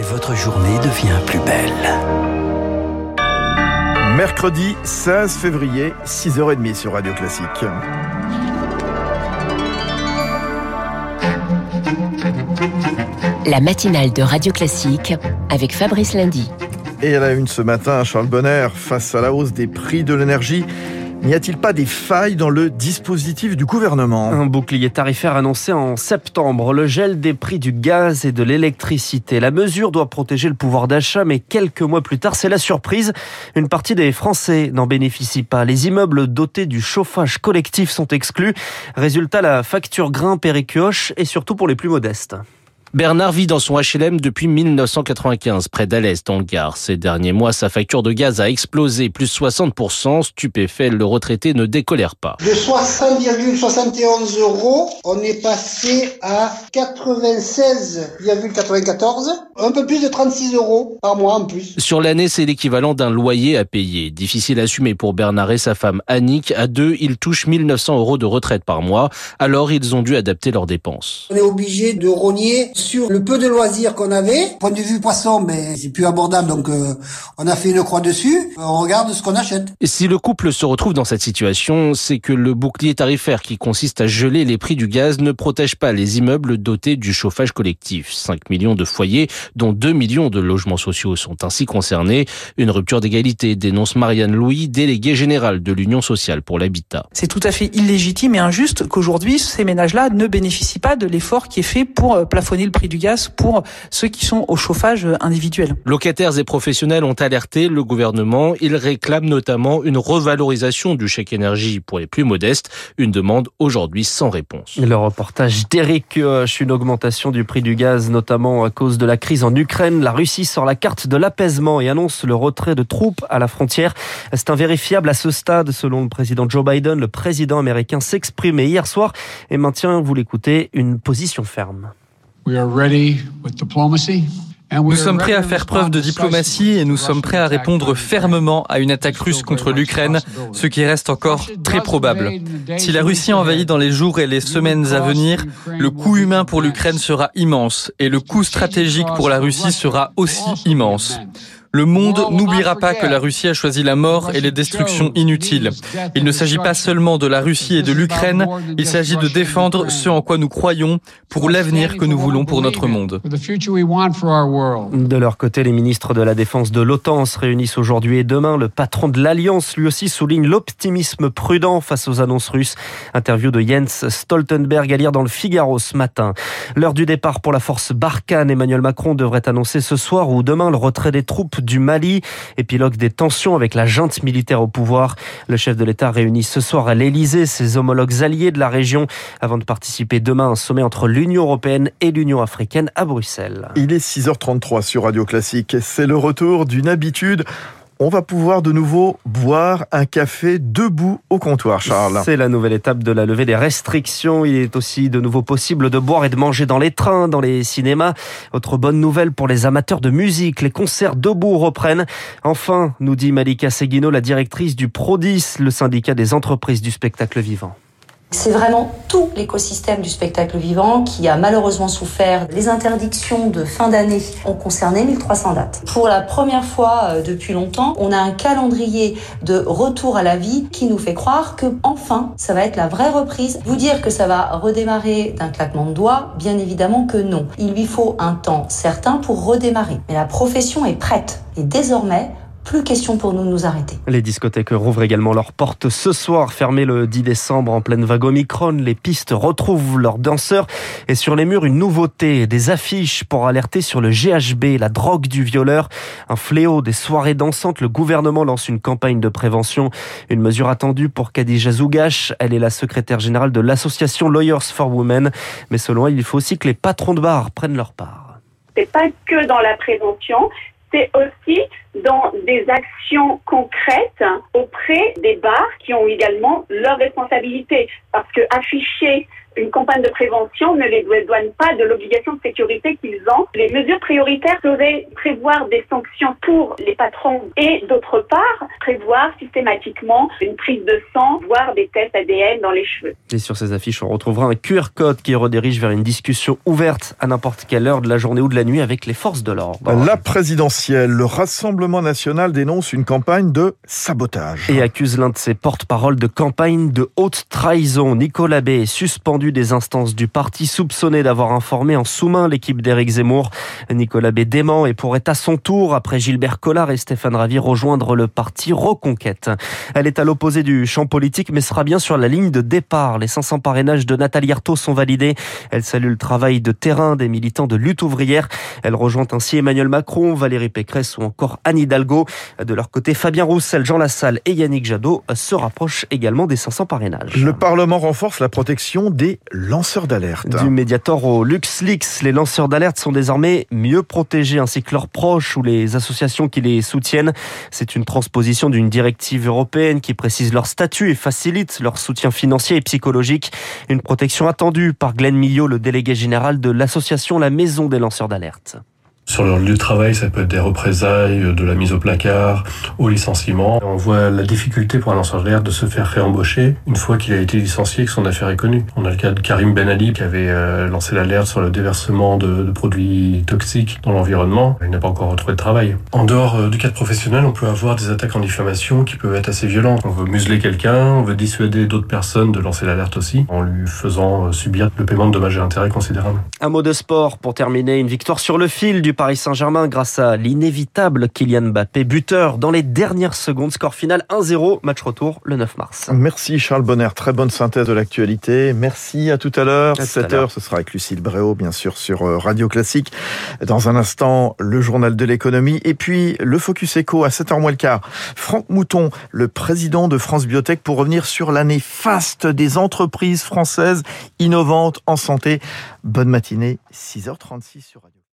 et votre journée devient plus belle. Mercredi 16 février, 6h30 sur Radio Classique. La matinale de Radio Classique avec Fabrice Lundy. Et à la une ce matin, Charles Bonner, face à la hausse des prix de l'énergie, n'y a-t-il pas des failles dans le dispositif du gouvernement? Un bouclier tarifaire annoncé en septembre, le gel des prix du gaz et de l'électricité. La mesure doit protéger le pouvoir d'achat, mais quelques mois plus tard, c'est la surprise. Une partie des Français n'en bénéficient pas. Les immeubles dotés du chauffage collectif sont exclus. Résultat, la facture grimpe et et surtout pour les plus modestes. Bernard vit dans son HLM depuis 1995, près d'Alès, dans le Gard. Ces derniers mois, sa facture de gaz a explosé, plus 60%. Stupéfait, le retraité ne décolère pas. De 60,71 euros, on est passé à 96,94, un peu plus de 36 euros par mois en plus. Sur l'année, c'est l'équivalent d'un loyer à payer. Difficile à assumer pour Bernard et sa femme Annick. À deux, ils touchent 1900 euros de retraite par mois. Alors, ils ont dû adapter leurs dépenses. On est obligé de rogner sur le peu de loisirs qu'on avait. Point de vue poisson, mais c'est plus abordable, donc euh, on a fait une croix dessus. On regarde ce qu'on achète. Et si le couple se retrouve dans cette situation, c'est que le bouclier tarifaire qui consiste à geler les prix du gaz ne protège pas les immeubles dotés du chauffage collectif. 5 millions de foyers, dont 2 millions de logements sociaux sont ainsi concernés. Une rupture d'égalité, dénonce Marianne Louis, déléguée générale de l'Union sociale pour l'habitat. C'est tout à fait illégitime et injuste qu'aujourd'hui ces ménages-là ne bénéficient pas de l'effort qui est fait pour euh, plafonner le prix du gaz pour ceux qui sont au chauffage individuel. Locataires et professionnels ont alerté le gouvernement. Ils réclament notamment une revalorisation du chèque énergie pour les plus modestes. Une demande aujourd'hui sans réponse. Le reportage d'Éric Huoch, une augmentation du prix du gaz, notamment à cause de la crise en Ukraine. La Russie sort la carte de l'apaisement et annonce le retrait de troupes à la frontière. C'est invérifiable à ce stade, selon le président Joe Biden. Le président américain s'exprimait hier soir et maintient, vous l'écoutez, une position ferme. Nous sommes prêts à faire preuve de diplomatie et nous sommes prêts à répondre fermement à une attaque russe contre l'Ukraine, ce qui reste encore très probable. Si la Russie envahit dans les jours et les semaines à venir, le coût humain pour l'Ukraine sera immense et le coût stratégique pour la Russie sera aussi immense. Le monde n'oubliera pas que la Russie a choisi la mort et les destructions inutiles. Il ne s'agit pas seulement de la Russie et de l'Ukraine, il s'agit de défendre ce en quoi nous croyons pour l'avenir que nous voulons pour notre monde. De leur côté, les ministres de la Défense de l'OTAN se réunissent aujourd'hui et demain. Le patron de l'Alliance, lui aussi, souligne l'optimisme prudent face aux annonces russes. Interview de Jens Stoltenberg à lire dans le Figaro ce matin. L'heure du départ pour la force Barkhane, Emmanuel Macron devrait annoncer ce soir ou demain le retrait des troupes du Mali, épilogue des tensions avec la junte militaire au pouvoir. Le chef de l'État réunit ce soir à l'Élysée ses homologues alliés de la région avant de participer demain à un sommet entre l'Union européenne et l'Union africaine à Bruxelles. Il est 6h33 sur Radio Classique. C'est le retour d'une habitude on va pouvoir de nouveau boire un café debout au comptoir, Charles. C'est la nouvelle étape de la levée des restrictions. Il est aussi de nouveau possible de boire et de manger dans les trains, dans les cinémas. Autre bonne nouvelle pour les amateurs de musique, les concerts debout reprennent. Enfin, nous dit Malika Seguino, la directrice du PRODIS, le syndicat des entreprises du spectacle vivant. C'est vraiment tout l'écosystème du spectacle vivant qui a malheureusement souffert. Les interdictions de fin d'année ont concerné 1300 dates. Pour la première fois euh, depuis longtemps, on a un calendrier de retour à la vie qui nous fait croire que enfin, ça va être la vraie reprise. Vous dire que ça va redémarrer d'un claquement de doigts, bien évidemment que non. Il lui faut un temps certain pour redémarrer. Mais la profession est prête. Et désormais, plus question pour nous de nous arrêter. Les discothèques rouvrent également leurs portes ce soir, fermées le 10 décembre en pleine vague Omicron. Les pistes retrouvent leurs danseurs et sur les murs une nouveauté, des affiches pour alerter sur le GHB, la drogue du violeur, un fléau des soirées dansantes. Le gouvernement lance une campagne de prévention, une mesure attendue pour Khadija Zougache. Elle est la secrétaire générale de l'association Lawyers for Women, mais selon elle, il faut aussi que les patrons de bars prennent leur part. C'est pas que dans la prévention, c'est aussi dans des actions concrètes auprès des bars qui ont également leur responsabilité. Parce que afficher une campagne de prévention ne les douane pas de l'obligation de sécurité qu'ils ont. Les mesures prioritaires seraient prévoir des sanctions pour les patrons et d'autre part prévoir systématiquement une prise de sang, voire des tests ADN dans les cheveux. Et sur ces affiches, on retrouvera un QR code qui redirige vers une discussion ouverte à n'importe quelle heure de la journée ou de la nuit avec les forces de l'ordre. La présidentielle, le Rassemblement national dénonce une campagne de sabotage. Et accuse l'un de ses porte-parole de campagne de haute trahison. Nicolas B est suspendu des instances du parti soupçonné d'avoir informé en sous-main l'équipe d'Éric Zemmour. Nicolas B dément et pourrait à son tour, après Gilbert Collard et Stéphane Ravi, rejoindre le parti Reconquête. Elle est à l'opposé du champ politique, mais sera bien sur la ligne de départ. Les 500 parrainages de Nathalie Arthaud sont validés. Elle salue le travail de terrain des militants de lutte ouvrière. Elle rejoint ainsi Emmanuel Macron, Valérie Pécresse ou encore Anne Hidalgo. De leur côté, Fabien Roussel, Jean Lassalle et Yannick Jadot se rapprochent également des 500 parrainages. Le Parlement renforce la protection des lanceurs d'alerte. Du Mediator au LuxLeaks, les lanceurs d'alerte sont désormais mieux protégés ainsi que leurs proches ou les associations qui les soutiennent. C'est une transposition d'une directive européenne qui précise leur statut et facilite leur soutien financier et psychologique. Une protection attendue par Glenn Millot, le délégué général de l'association La Maison des lanceurs d'alerte. Sur leur lieu de travail, ça peut être des représailles, de la mise au placard, au licenciement. On voit la difficulté pour un lanceur d'alerte de se faire réembaucher une fois qu'il a été licencié et que son affaire est connue. On a le cas de Karim Ben Ali qui avait euh, lancé l'alerte sur le déversement de, produits toxiques dans l'environnement. Il n'a pas encore retrouvé de travail. En dehors euh, du cadre professionnel, on peut avoir des attaques en diffamation qui peuvent être assez violentes. On veut museler quelqu'un, on veut dissuader d'autres personnes de lancer l'alerte aussi, en lui faisant euh, subir le paiement de dommages et intérêts considérables. Un mot de sport pour terminer. Une victoire sur le fil du Paris Saint-Germain grâce à l'inévitable Kylian Mbappé, buteur dans les dernières secondes. Score final 1-0, match retour le 9 mars. Merci Charles Bonner, très bonne synthèse de l'actualité. Merci à tout à l'heure. 7h, ce sera avec Lucille Bréau, bien sûr, sur euh, Radio Classique. Dans un instant, le journal de l'économie et puis le Focus Echo à 7h moins le quart. Franck Mouton, le président de France Biotech, pour revenir sur l'année faste des entreprises françaises innovantes en santé. Bonne matinée, 6h36 sur Radio.